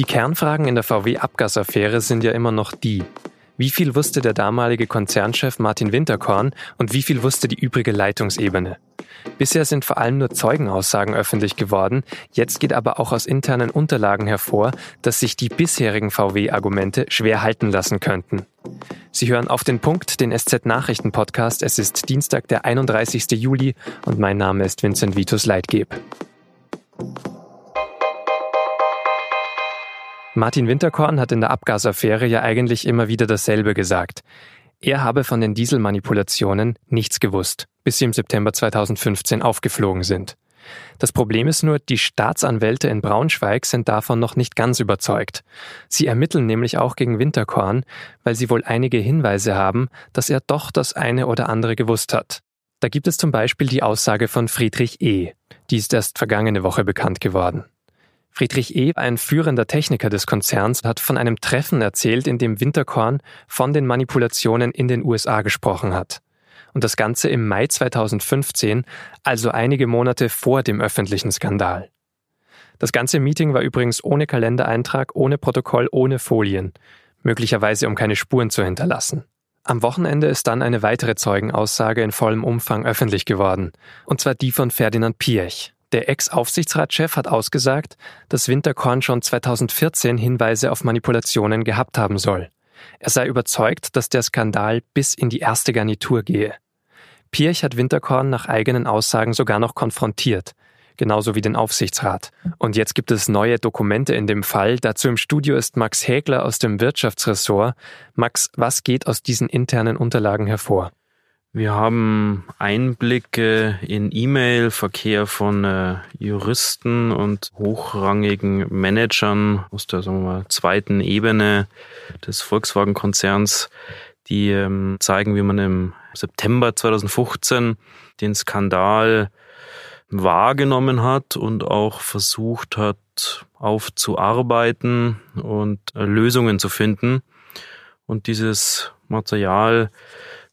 Die Kernfragen in der VW-Abgasaffäre sind ja immer noch die. Wie viel wusste der damalige Konzernchef Martin Winterkorn und wie viel wusste die übrige Leitungsebene? Bisher sind vor allem nur Zeugenaussagen öffentlich geworden. Jetzt geht aber auch aus internen Unterlagen hervor, dass sich die bisherigen VW-Argumente schwer halten lassen könnten. Sie hören auf den Punkt den SZ-Nachrichten-Podcast. Es ist Dienstag, der 31. Juli und mein Name ist Vincent Vitus Leitgeb. Martin Winterkorn hat in der Abgasaffäre ja eigentlich immer wieder dasselbe gesagt. Er habe von den Dieselmanipulationen nichts gewusst, bis sie im September 2015 aufgeflogen sind. Das Problem ist nur, die Staatsanwälte in Braunschweig sind davon noch nicht ganz überzeugt. Sie ermitteln nämlich auch gegen Winterkorn, weil sie wohl einige Hinweise haben, dass er doch das eine oder andere gewusst hat. Da gibt es zum Beispiel die Aussage von Friedrich E. Die ist erst vergangene Woche bekannt geworden. Friedrich E., ein führender Techniker des Konzerns, hat von einem Treffen erzählt, in dem Winterkorn von den Manipulationen in den USA gesprochen hat. Und das Ganze im Mai 2015, also einige Monate vor dem öffentlichen Skandal. Das ganze Meeting war übrigens ohne Kalendereintrag, ohne Protokoll, ohne Folien, möglicherweise um keine Spuren zu hinterlassen. Am Wochenende ist dann eine weitere Zeugenaussage in vollem Umfang öffentlich geworden, und zwar die von Ferdinand Piech. Der Ex-Aufsichtsratschef hat ausgesagt, dass Winterkorn schon 2014 Hinweise auf Manipulationen gehabt haben soll. Er sei überzeugt, dass der Skandal bis in die erste Garnitur gehe. Pirch hat Winterkorn nach eigenen Aussagen sogar noch konfrontiert, genauso wie den Aufsichtsrat. Und jetzt gibt es neue Dokumente in dem Fall. Dazu im Studio ist Max Hägler aus dem Wirtschaftsressort. Max, was geht aus diesen internen Unterlagen hervor? Wir haben Einblicke in E-Mail-Verkehr von äh, Juristen und hochrangigen Managern aus der sagen wir mal, zweiten Ebene des Volkswagen-Konzerns, die ähm, zeigen, wie man im September 2015 den Skandal wahrgenommen hat und auch versucht hat, aufzuarbeiten und äh, Lösungen zu finden. Und dieses Material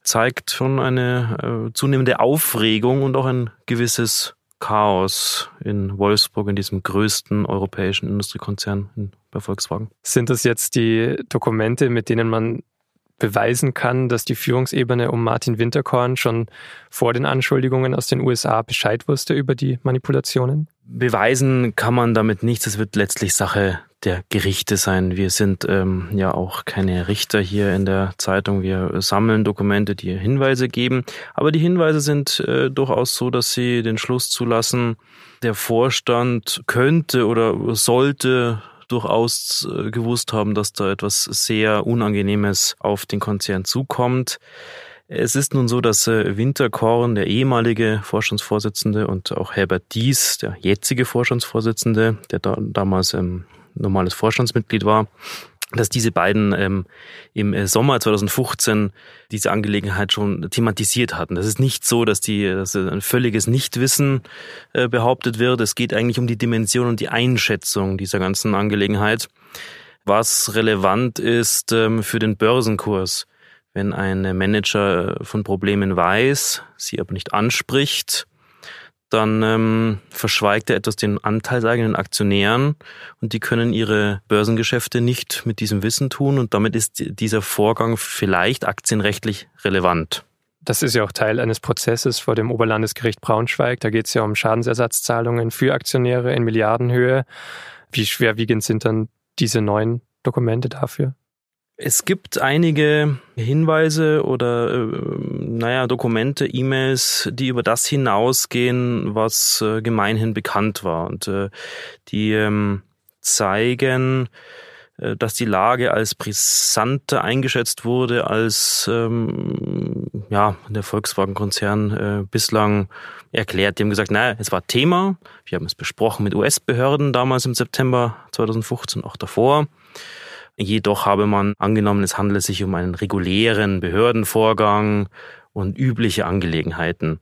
zeigt schon eine äh, zunehmende Aufregung und auch ein gewisses Chaos in Wolfsburg, in diesem größten europäischen Industriekonzern bei Volkswagen. Sind das jetzt die Dokumente, mit denen man beweisen kann, dass die Führungsebene um Martin Winterkorn schon vor den Anschuldigungen aus den USA Bescheid wusste über die Manipulationen? Beweisen kann man damit nichts. Es wird letztlich Sache der Gerichte sein. Wir sind ähm, ja auch keine Richter hier in der Zeitung. Wir sammeln Dokumente, die Hinweise geben. Aber die Hinweise sind äh, durchaus so, dass sie den Schluss zulassen, der Vorstand könnte oder sollte durchaus äh, gewusst haben, dass da etwas sehr Unangenehmes auf den Konzern zukommt. Es ist nun so, dass äh, Winterkorn, der ehemalige Vorstandsvorsitzende und auch Herbert Dies, der jetzige Vorstandsvorsitzende, der da, damals ähm, normales Vorstandsmitglied war, dass diese beiden ähm, im äh, Sommer 2015 diese Angelegenheit schon thematisiert hatten. Das ist nicht so, dass die dass ein völliges Nichtwissen äh, behauptet wird. Es geht eigentlich um die Dimension und die Einschätzung dieser ganzen Angelegenheit. Was relevant ist ähm, für den Börsenkurs, wenn ein Manager von Problemen weiß, sie aber nicht anspricht, dann ähm, verschweigt er etwas den anteilseigenen Aktionären und die können ihre Börsengeschäfte nicht mit diesem Wissen tun und damit ist dieser Vorgang vielleicht aktienrechtlich relevant. Das ist ja auch Teil eines Prozesses vor dem Oberlandesgericht Braunschweig. Da geht es ja um Schadensersatzzahlungen für Aktionäre in Milliardenhöhe. Wie schwerwiegend sind dann diese neuen Dokumente dafür? Es gibt einige Hinweise oder äh, naja, Dokumente, E-Mails, die über das hinausgehen, was äh, gemeinhin bekannt war. Und äh, die ähm, zeigen, äh, dass die Lage als brisanter eingeschätzt wurde, als ähm, ja, der Volkswagen-Konzern äh, bislang erklärt. Die haben gesagt, naja, es war Thema. Wir haben es besprochen mit US-Behörden damals im September 2015, auch davor. Jedoch habe man angenommen, es handele sich um einen regulären Behördenvorgang und übliche Angelegenheiten.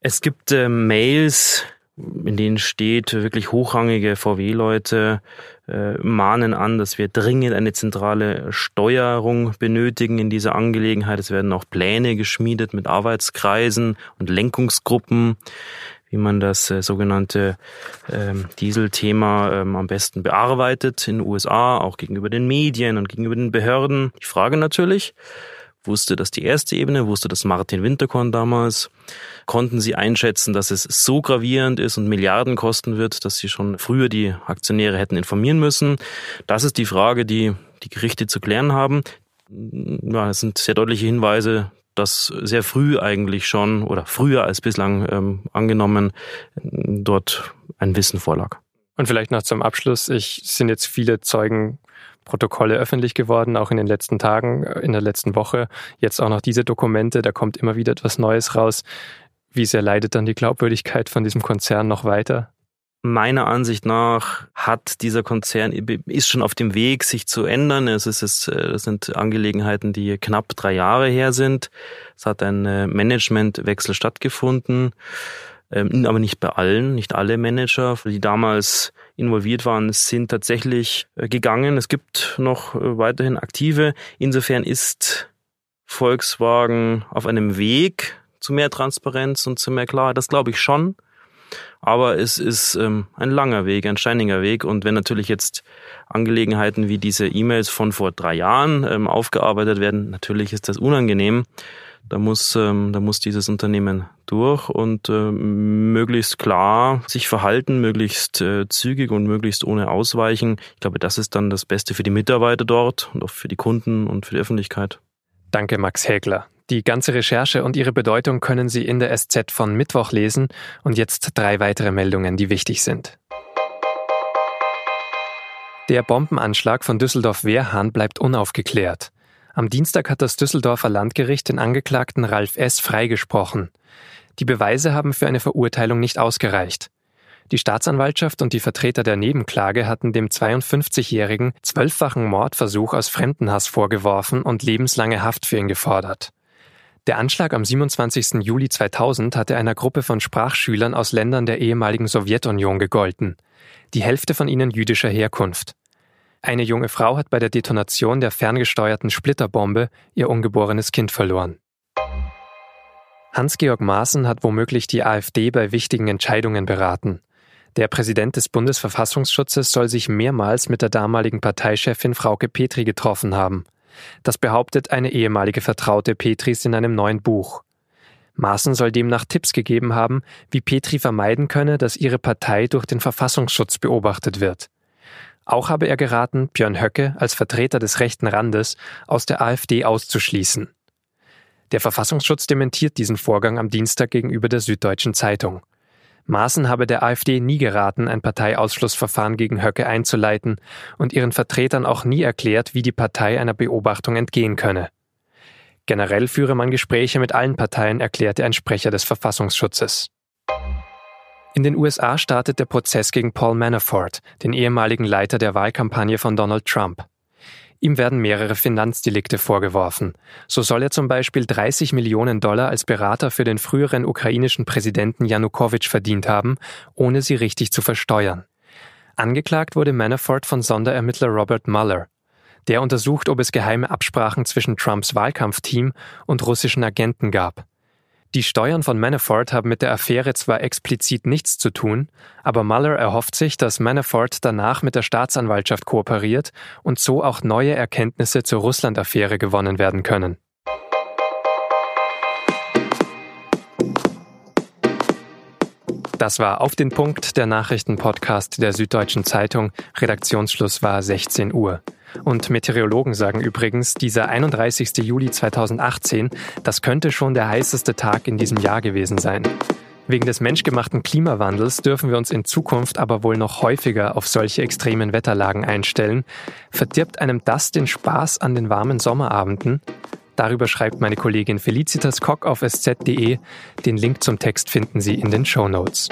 Es gibt äh, Mails, in denen steht, wirklich hochrangige VW-Leute äh, mahnen an, dass wir dringend eine zentrale Steuerung benötigen in dieser Angelegenheit. Es werden auch Pläne geschmiedet mit Arbeitskreisen und Lenkungsgruppen. Wie man das äh, sogenannte ähm, Dieselthema ähm, am besten bearbeitet in den USA, auch gegenüber den Medien und gegenüber den Behörden. Die Frage natürlich, wusste das die erste Ebene, wusste das Martin Winterkorn damals, konnten sie einschätzen, dass es so gravierend ist und Milliarden kosten wird, dass sie schon früher die Aktionäre hätten informieren müssen. Das ist die Frage, die die Gerichte zu klären haben. Ja, es sind sehr deutliche Hinweise, dass sehr früh eigentlich schon oder früher als bislang ähm, angenommen dort ein Wissen vorlag. Und vielleicht noch zum Abschluss. Ich sind jetzt viele Zeugen Protokolle öffentlich geworden, auch in den letzten Tagen, äh, in der letzten Woche. Jetzt auch noch diese Dokumente, da kommt immer wieder etwas Neues raus. Wie sehr leidet dann die Glaubwürdigkeit von diesem Konzern noch weiter? Meiner Ansicht nach hat dieser Konzern ist schon auf dem Weg, sich zu ändern. Es ist es, äh, sind Angelegenheiten, die knapp drei Jahre her sind. Es hat ein äh, Managementwechsel stattgefunden, ähm, aber nicht bei allen, nicht alle Manager, die damals involviert waren, sind tatsächlich äh, gegangen. Es gibt noch weiterhin aktive. Insofern ist Volkswagen auf einem Weg zu mehr Transparenz und zu mehr Klarheit. Das glaube ich schon. Aber es ist ähm, ein langer Weg, ein steiniger Weg. Und wenn natürlich jetzt Angelegenheiten wie diese E-Mails von vor drei Jahren ähm, aufgearbeitet werden, natürlich ist das unangenehm. Da muss, ähm, da muss dieses Unternehmen durch und äh, möglichst klar sich verhalten, möglichst äh, zügig und möglichst ohne Ausweichen. Ich glaube, das ist dann das Beste für die Mitarbeiter dort und auch für die Kunden und für die Öffentlichkeit. Danke, Max Hägler. Die ganze Recherche und ihre Bedeutung können Sie in der SZ von Mittwoch lesen und jetzt drei weitere Meldungen, die wichtig sind. Der Bombenanschlag von Düsseldorf-Wehrhahn bleibt unaufgeklärt. Am Dienstag hat das Düsseldorfer Landgericht den Angeklagten Ralf S. freigesprochen. Die Beweise haben für eine Verurteilung nicht ausgereicht. Die Staatsanwaltschaft und die Vertreter der Nebenklage hatten dem 52-Jährigen zwölffachen Mordversuch aus Fremdenhass vorgeworfen und lebenslange Haft für ihn gefordert. Der Anschlag am 27. Juli 2000 hatte einer Gruppe von Sprachschülern aus Ländern der ehemaligen Sowjetunion gegolten. Die Hälfte von ihnen jüdischer Herkunft. Eine junge Frau hat bei der Detonation der ferngesteuerten Splitterbombe ihr ungeborenes Kind verloren. Hans-Georg Maaßen hat womöglich die AfD bei wichtigen Entscheidungen beraten. Der Präsident des Bundesverfassungsschutzes soll sich mehrmals mit der damaligen Parteichefin Frauke Petri getroffen haben. Das behauptet eine ehemalige Vertraute Petris in einem neuen Buch. Maaßen soll demnach Tipps gegeben haben, wie Petri vermeiden könne, dass ihre Partei durch den Verfassungsschutz beobachtet wird. Auch habe er geraten, Björn Höcke als Vertreter des rechten Randes aus der AfD auszuschließen. Der Verfassungsschutz dementiert diesen Vorgang am Dienstag gegenüber der Süddeutschen Zeitung. Maaßen habe der AfD nie geraten, ein Parteiausschlussverfahren gegen Höcke einzuleiten und ihren Vertretern auch nie erklärt, wie die Partei einer Beobachtung entgehen könne. Generell führe man Gespräche mit allen Parteien, erklärte ein Sprecher des Verfassungsschutzes. In den USA startet der Prozess gegen Paul Manafort, den ehemaligen Leiter der Wahlkampagne von Donald Trump. Ihm werden mehrere Finanzdelikte vorgeworfen. So soll er zum Beispiel 30 Millionen Dollar als Berater für den früheren ukrainischen Präsidenten Janukowitsch verdient haben, ohne sie richtig zu versteuern. Angeklagt wurde Manafort von Sonderermittler Robert Mueller. Der untersucht, ob es geheime Absprachen zwischen Trumps Wahlkampfteam und russischen Agenten gab. Die Steuern von Manafort haben mit der Affäre zwar explizit nichts zu tun, aber Mueller erhofft sich, dass Manafort danach mit der Staatsanwaltschaft kooperiert und so auch neue Erkenntnisse zur Russland-Affäre gewonnen werden können. Das war auf den Punkt der Nachrichtenpodcast der Süddeutschen Zeitung. Redaktionsschluss war 16 Uhr. Und Meteorologen sagen übrigens, dieser 31. Juli 2018, das könnte schon der heißeste Tag in diesem Jahr gewesen sein. Wegen des menschgemachten Klimawandels dürfen wir uns in Zukunft aber wohl noch häufiger auf solche extremen Wetterlagen einstellen. Verdirbt einem das den Spaß an den warmen Sommerabenden? Darüber schreibt meine Kollegin Felicitas Kock auf sz.de. Den Link zum Text finden Sie in den Show Notes.